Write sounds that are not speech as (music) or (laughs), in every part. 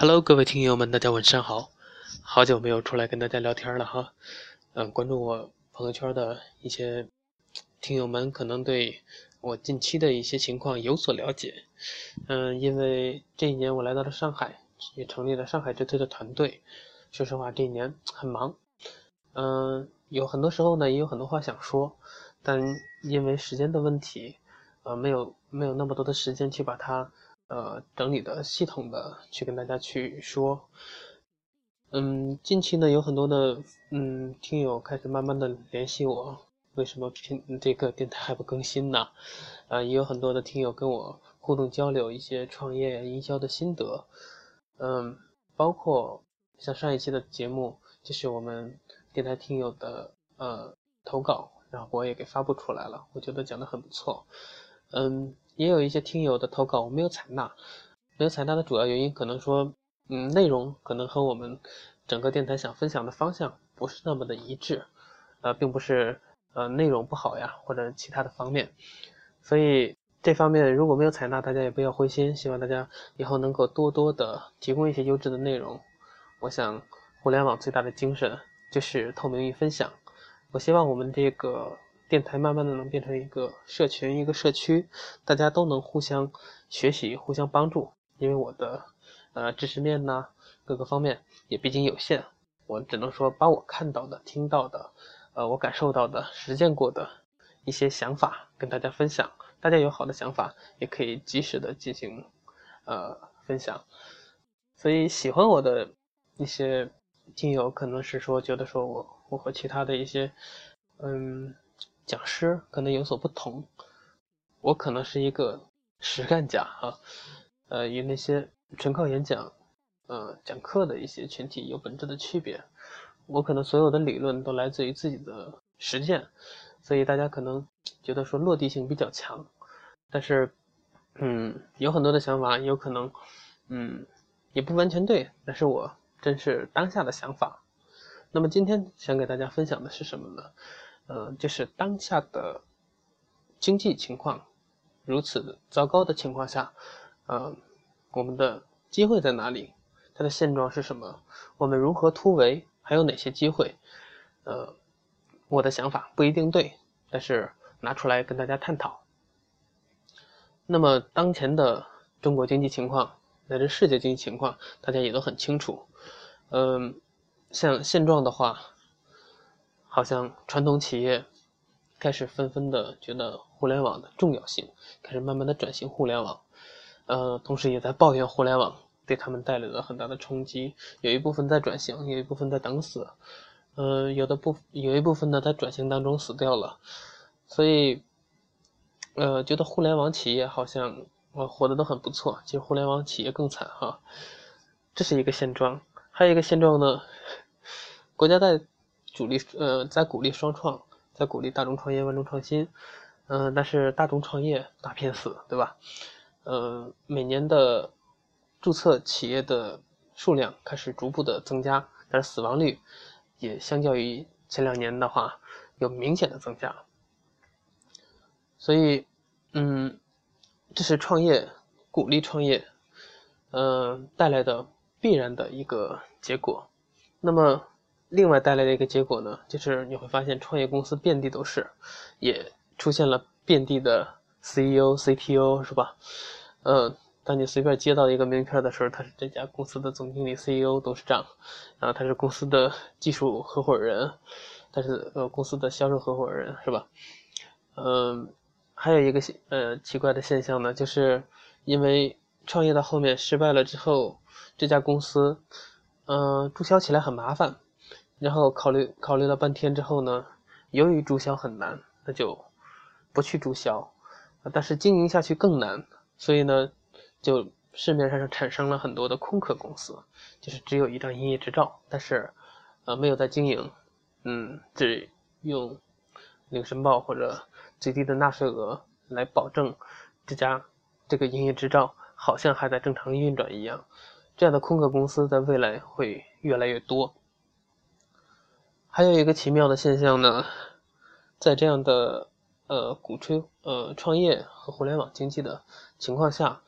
Hello，各位听友们，大家晚上好，好久没有出来跟大家聊天了哈。嗯，关注我朋友圈的一些听友们，可能对我近期的一些情况有所了解。嗯，因为这一年我来到了上海，也成立了上海之推的团队。说实话，这一年很忙。嗯，有很多时候呢，也有很多话想说，但因为时间的问题，呃，没有没有那么多的时间去把它。呃，整理的系统的去跟大家去说，嗯，近期呢有很多的嗯听友开始慢慢的联系我，为什么平这个电台还不更新呢？啊，也有很多的听友跟我互动交流一些创业营销的心得，嗯，包括像上一期的节目，就是我们电台听友的呃投稿，然后我也给发布出来了，我觉得讲的很不错，嗯。也有一些听友的投稿我没有采纳，没有采纳的主要原因可能说，嗯，内容可能和我们整个电台想分享的方向不是那么的一致，呃，并不是呃内容不好呀或者其他的方面，所以这方面如果没有采纳，大家也不要灰心，希望大家以后能够多多的提供一些优质的内容。我想，互联网最大的精神就是透明与分享，我希望我们这个。电台慢慢的能变成一个社群，一个社区，大家都能互相学习、互相帮助。因为我的呃知识面呢，各个方面也毕竟有限，我只能说把我看到的、听到的，呃，我感受到的、实践过的一些想法跟大家分享。大家有好的想法，也可以及时的进行呃分享。所以喜欢我的一些听友，可能是说觉得说我我和其他的一些嗯。讲师可能有所不同，我可能是一个实干家哈，呃，与那些纯靠演讲，呃，讲课的一些群体有本质的区别。我可能所有的理论都来自于自己的实践，所以大家可能觉得说落地性比较强，但是，嗯，有很多的想法有可能，嗯，也不完全对，但是我真是当下的想法。那么今天想给大家分享的是什么呢？呃，就是当下的经济情况如此糟糕的情况下，呃，我们的机会在哪里？它的现状是什么？我们如何突围？还有哪些机会？呃，我的想法不一定对，但是拿出来跟大家探讨。那么当前的中国经济情况乃至世界经济情况，大家也都很清楚。嗯，像现状的话。好像传统企业开始纷纷的觉得互联网的重要性，开始慢慢的转型互联网，呃，同时也在抱怨互联网对他们带来了很大的冲击。有一部分在转型，有一部分在等死，呃，有的部有一部分呢在转型当中死掉了，所以，呃，觉得互联网企业好像呃活得都很不错，其实互联网企业更惨哈，这是一个现状。还有一个现状呢，国家在。主力呃，在鼓励双创，在鼓励大众创业、万众创新，嗯，但是大众创业大片死，对吧？呃，每年的注册企业的数量开始逐步的增加，但是死亡率也相较于前两年的话有明显的增加，所以，嗯，这是创业鼓励创业，嗯，带来的必然的一个结果，那么。另外带来的一个结果呢，就是你会发现创业公司遍地都是，也出现了遍地的 CEO、CTO，是吧？嗯，当你随便接到一个名片的时候，他是这家公司的总经理、CEO、董事长，然后他是公司的技术合伙人，他是呃公司的销售合伙人，是吧？嗯，还有一个呃奇怪的现象呢，就是因为创业到后面失败了之后，这家公司嗯注销起来很麻烦。然后考虑考虑了半天之后呢，由于注销很难，那就不去注销，但是经营下去更难，所以呢，就市面上产生了很多的空壳公司，就是只有一张营业执照，但是呃没有在经营，嗯，只用领申报或者最低的纳税额来保证这家这个营业执照好像还在正常运转一样，这样的空壳公司在未来会越来越多。还有一个奇妙的现象呢，在这样的呃鼓吹呃创业和互联网经济的情况下，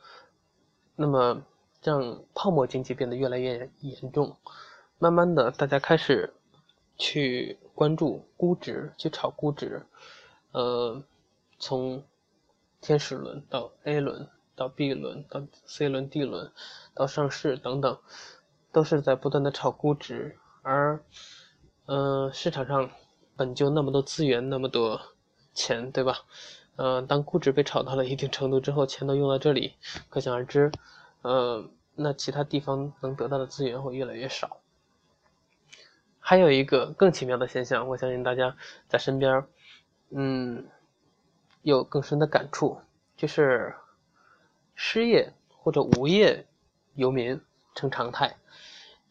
那么让泡沫经济变得越来越严重。慢慢的，大家开始去关注估值，去炒估值。呃，从天使轮到 A 轮，到 B 轮，到 C 轮、D 轮，到上市等等，都是在不断的炒估值。而，嗯，市场上本就那么多资源，那么多钱，对吧？嗯，当估值被炒到了一定程度之后，钱都用到这里，可想而知，呃，那其他地方能得到的资源会越来越少。还有一个更奇妙的现象，我相信大家在身边，嗯，有更深的感触，就是失业或者无业游民成常态，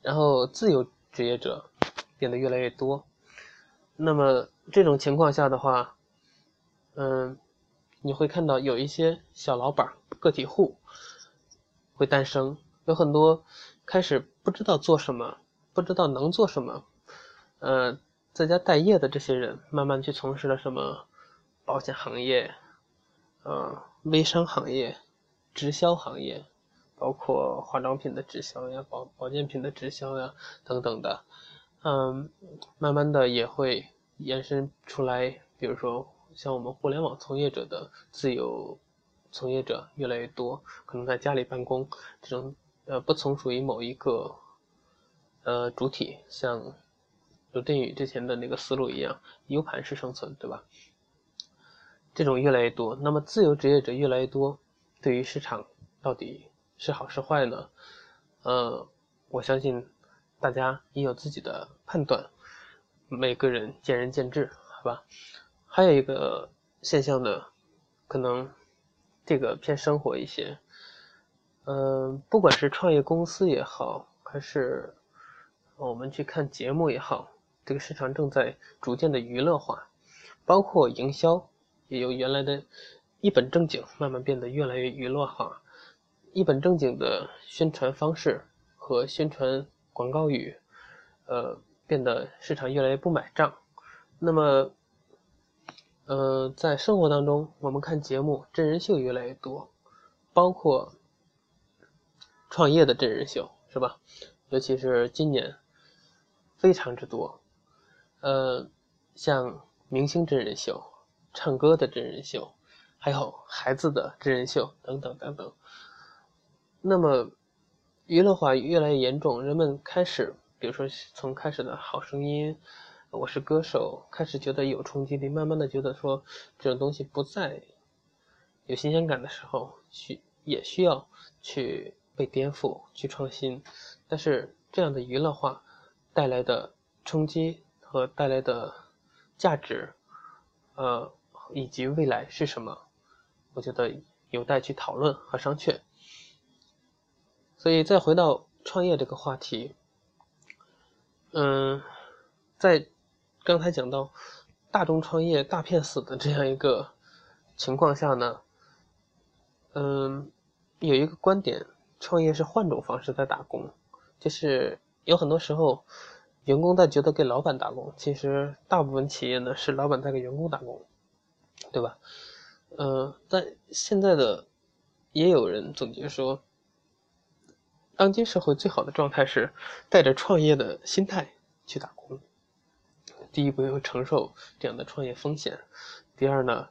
然后自由职业者变得越来越多。那么这种情况下的话，嗯，你会看到有一些小老板、个体户会诞生，有很多开始不知道做什么，不知道能做什么。呃，在家待业的这些人，慢慢去从事了什么保险行业、呃微商行业、直销行业，包括化妆品的直销呀、保保健品的直销呀等等的，嗯，慢慢的也会延伸出来，比如说像我们互联网从业者的自由从业者越来越多，可能在家里办公，这种呃不从属于某一个呃主体，像。刘振宇之前的那个思路一样，U 盘式生存，对吧？这种越来越多，那么自由职业者越来越多，对于市场到底是好是坏呢？呃，我相信大家也有自己的判断，每个人见仁见智，好吧？还有一个现象呢，可能这个偏生活一些，嗯，不管是创业公司也好，还是我们去看节目也好。这个市场正在逐渐的娱乐化，包括营销也由原来的一本正经慢慢变得越来越娱乐化。一本正经的宣传方式和宣传广告语，呃，变得市场越来越不买账。那么，呃，在生活当中，我们看节目真人秀越来越多，包括创业的真人秀，是吧？尤其是今年非常之多。呃，像明星真人秀、唱歌的真人秀，还有孩子的真人秀等等等等。那么，娱乐化越来越严重，人们开始，比如说从开始的好声音、我是歌手，开始觉得有冲击力，慢慢的觉得说这种东西不再有新鲜感的时候，需也需要去被颠覆、去创新。但是这样的娱乐化带来的冲击。和带来的价值，呃，以及未来是什么？我觉得有待去讨论和商榷。所以再回到创业这个话题，嗯，在刚才讲到大众创业大骗死的这样一个情况下呢，嗯，有一个观点，创业是换种方式在打工，就是有很多时候。员工在觉得给老板打工，其实大部分企业呢是老板在给员工打工，对吧？呃，在现在的也有人总结说，当今社会最好的状态是带着创业的心态去打工。第一，不用承受这样的创业风险；第二呢，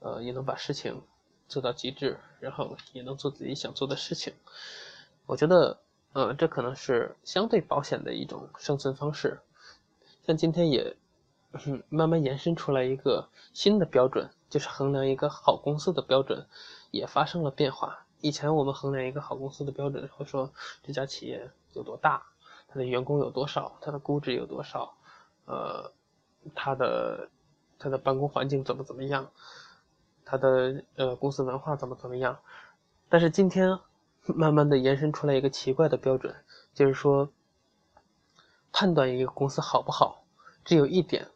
呃，也能把事情做到极致，然后也能做自己想做的事情。我觉得。呃，这可能是相对保险的一种生存方式。像今天也嗯慢慢延伸出来一个新的标准，就是衡量一个好公司的标准也发生了变化。以前我们衡量一个好公司的标准，会说这家企业有多大，它的员工有多少，它的估值有多少，呃，它的它的办公环境怎么怎么样，它的呃公司文化怎么怎么样。但是今天。慢慢的延伸出来一个奇怪的标准，就是说，判断一个公司好不好，只有一点，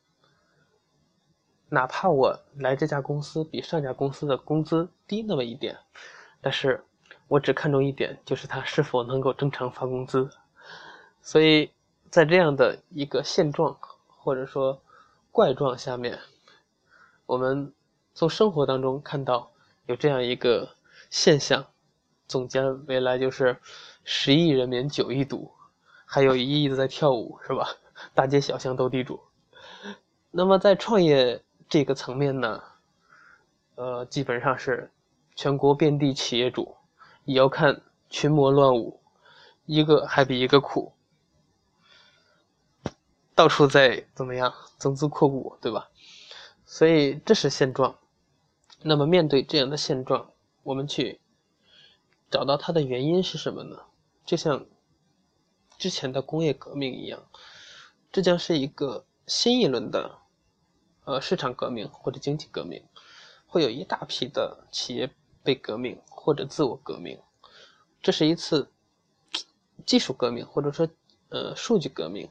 哪怕我来这家公司比上家公司的工资低那么一点，但是我只看重一点，就是他是否能够正常发工资。所以在这样的一个现状或者说怪状下面，我们从生活当中看到有这样一个现象。总结未来就是，十亿人民九亿赌，还有一亿的在跳舞，是吧？(laughs) 大街小巷斗地主。那么在创业这个层面呢，呃，基本上是全国遍地企业主，也要看群魔乱舞，一个还比一个苦，到处在怎么样增资扩股，对吧？所以这是现状。那么面对这样的现状，我们去找到它的原因是什么呢？就像之前的工业革命一样，这将是一个新一轮的。呃，市场革命或者经济革命，会有一大批的企业被革命或者自我革命，这是一次技术革命或者说呃数据革命，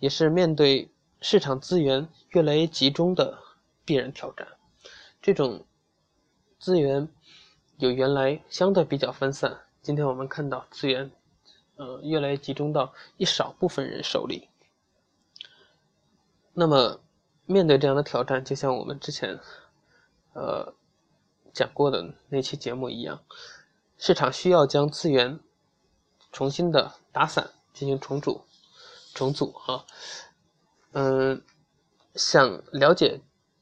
也是面对市场资源越来越集中的必然挑战。这种资源有原来相对比较分散，今天我们看到资源呃越来越集中到一少部分人手里，那么。面对这样的挑战，就像我们之前，呃，讲过的那期节目一样，市场需要将资源重新的打散，进行重组、重组哈。嗯，想了解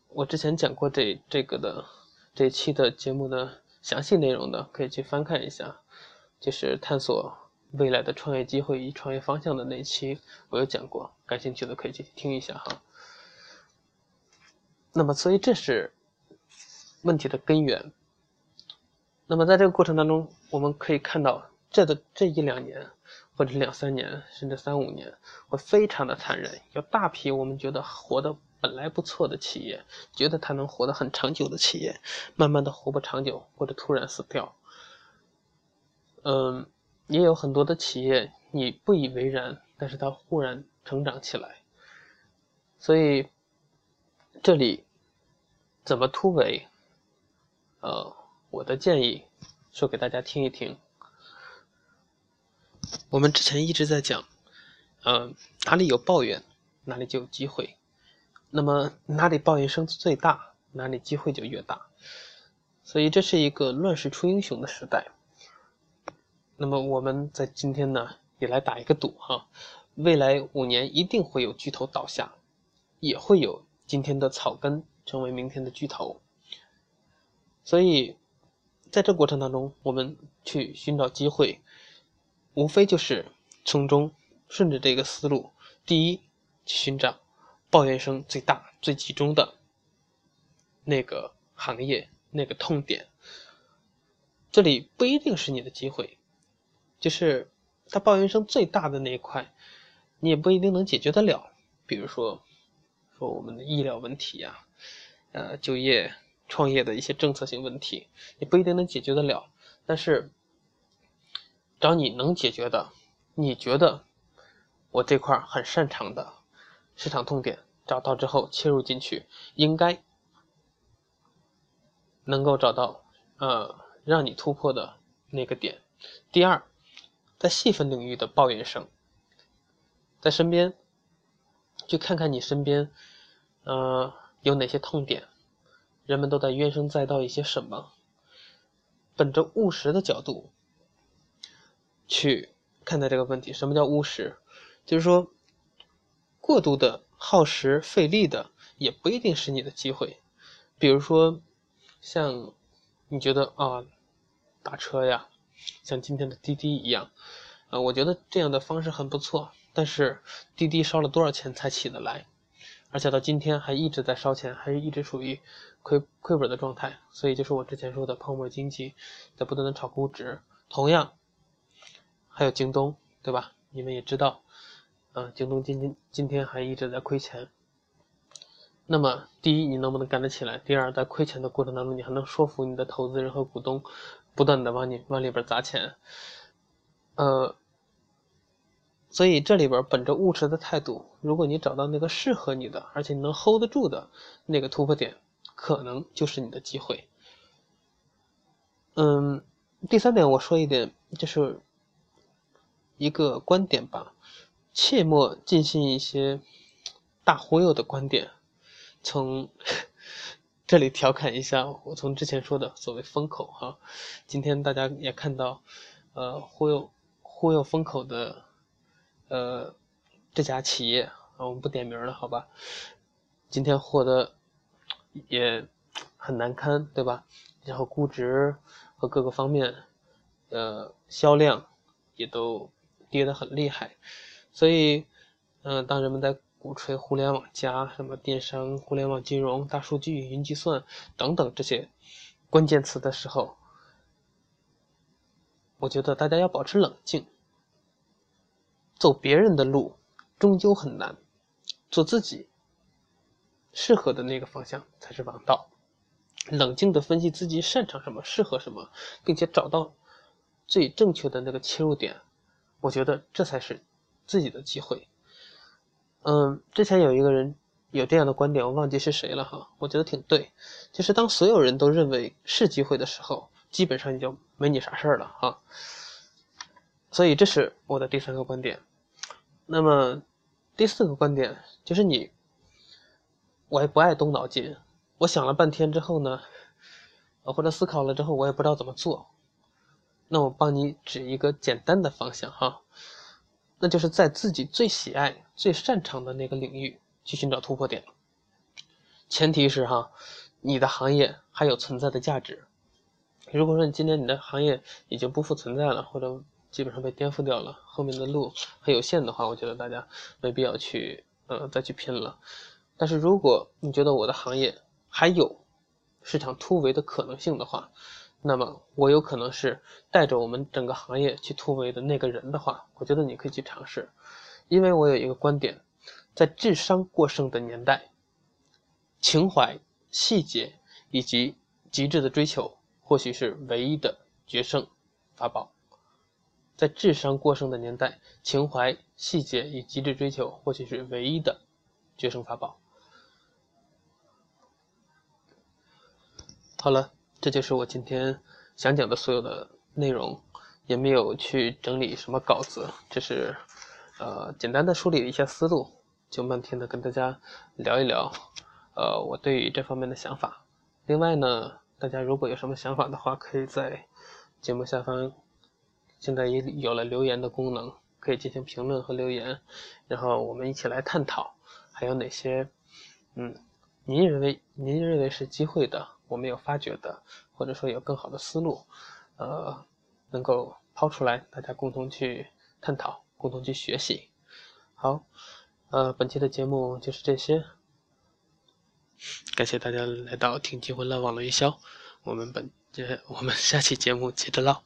我之前讲过这这个的这期的节目的详细内容的，可以去翻看一下，就是探索未来的创业机会与创业方向的那期，我有讲过，感兴趣的可以去听一下哈。那么，所以这是问题的根源。那么，在这个过程当中，我们可以看到，这的这一两年，或者两三年，甚至三五年，会非常的残忍。有大批我们觉得活得本来不错的企业，觉得它能活得很长久的企业，慢慢的活不长久，或者突然死掉。嗯，也有很多的企业，你不以为然，但是它忽然成长起来。所以。这里怎么突围？呃，我的建议说给大家听一听。我们之前一直在讲，呃，哪里有抱怨，哪里就有机会。那么哪里抱怨声最大，哪里机会就越大。所以这是一个乱世出英雄的时代。那么我们在今天呢，也来打一个赌哈，未来五年一定会有巨头倒下，也会有。今天的草根成为明天的巨头，所以在这过程当中，我们去寻找机会，无非就是从中顺着这个思路：第一，去寻找抱怨声最大、最集中的那个行业、那个痛点。这里不一定是你的机会，就是他抱怨声最大的那一块，你也不一定能解决得了。比如说。说我们的医疗问题呀，呃，就业、创业的一些政策性问题，你不一定能解决得了。但是，找你能解决的，你觉得我这块很擅长的市场痛点，找到之后切入进去，应该能够找到呃让你突破的那个点。第二，在细分领域的抱怨声，在身边，去看看你身边。呃，有哪些痛点？人们都在怨声载道一些什么？本着务实的角度去看待这个问题。什么叫务实？就是说，过度的耗时费力的也不一定是你的机会。比如说，像你觉得啊，打车呀，像今天的滴滴一样，啊，我觉得这样的方式很不错。但是滴滴烧了多少钱才起得来？而且到今天还一直在烧钱，还是一直属于亏亏本的状态，所以就是我之前说的泡沫经济，在不断的炒估值。同样，还有京东，对吧？你们也知道，嗯，京东今天今天还一直在亏钱。那么，第一，你能不能干得起来？第二，在亏钱的过程当中，你还能说服你的投资人和股东，不断的往你往里边砸钱？呃。所以这里边本着务实的态度，如果你找到那个适合你的，而且你能 hold 得住的那个突破点，可能就是你的机会。嗯，第三点我说一点，就是一个观点吧，切莫进行一些大忽悠的观点。从 (laughs) 这里调侃一下，我从之前说的所谓风口哈，今天大家也看到，呃，忽悠。忽悠风口的，呃，这家企业啊，我们不点名了，好吧？今天获得也很难堪，对吧？然后估值和各个方面，呃，销量也都跌得很厉害，所以，嗯，当人们在鼓吹互联网加什么电商、互联网金融、大数据、云计算等等这些关键词的时候，我觉得大家要保持冷静，走别人的路终究很难，做自己适合的那个方向才是王道。冷静的分析自己擅长什么，适合什么，并且找到最正确的那个切入点，我觉得这才是自己的机会。嗯，之前有一个人有这样的观点，我忘记是谁了哈，我觉得挺对，就是当所有人都认为是机会的时候。基本上你就没你啥事儿了哈，所以这是我的第三个观点。那么第四个观点就是你，我也不爱动脑筋。我想了半天之后呢，或者思考了之后，我也不知道怎么做。那我帮你指一个简单的方向哈，那就是在自己最喜爱、最擅长的那个领域去寻找突破点。前提是哈，你的行业还有存在的价值。如果说你今天你的行业已经不复存在了，或者基本上被颠覆掉了，后面的路很有限的话，我觉得大家没必要去呃再去拼了。但是如果你觉得我的行业还有市场突围的可能性的话，那么我有可能是带着我们整个行业去突围的那个人的话，我觉得你可以去尝试。因为我有一个观点，在智商过剩的年代，情怀、细节以及极致的追求。或许是唯一的决胜法宝。在智商过剩的年代，情怀、细节与极致追求或许是唯一的决胜法宝。好了，这就是我今天想讲的所有的内容，也没有去整理什么稿子，只是呃简单的梳理了一下思路，就漫天的跟大家聊一聊，呃我对于这方面的想法。另外呢。大家如果有什么想法的话，可以在节目下方，现在也有了留言的功能，可以进行评论和留言，然后我们一起来探讨，还有哪些，嗯，您认为您认为是机会的，我没有发掘的，或者说有更好的思路，呃，能够抛出来，大家共同去探讨，共同去学习。好，呃，本期的节目就是这些。感谢大家来到听《金魂乱网络营销》，我们本节我们下期节目接着唠。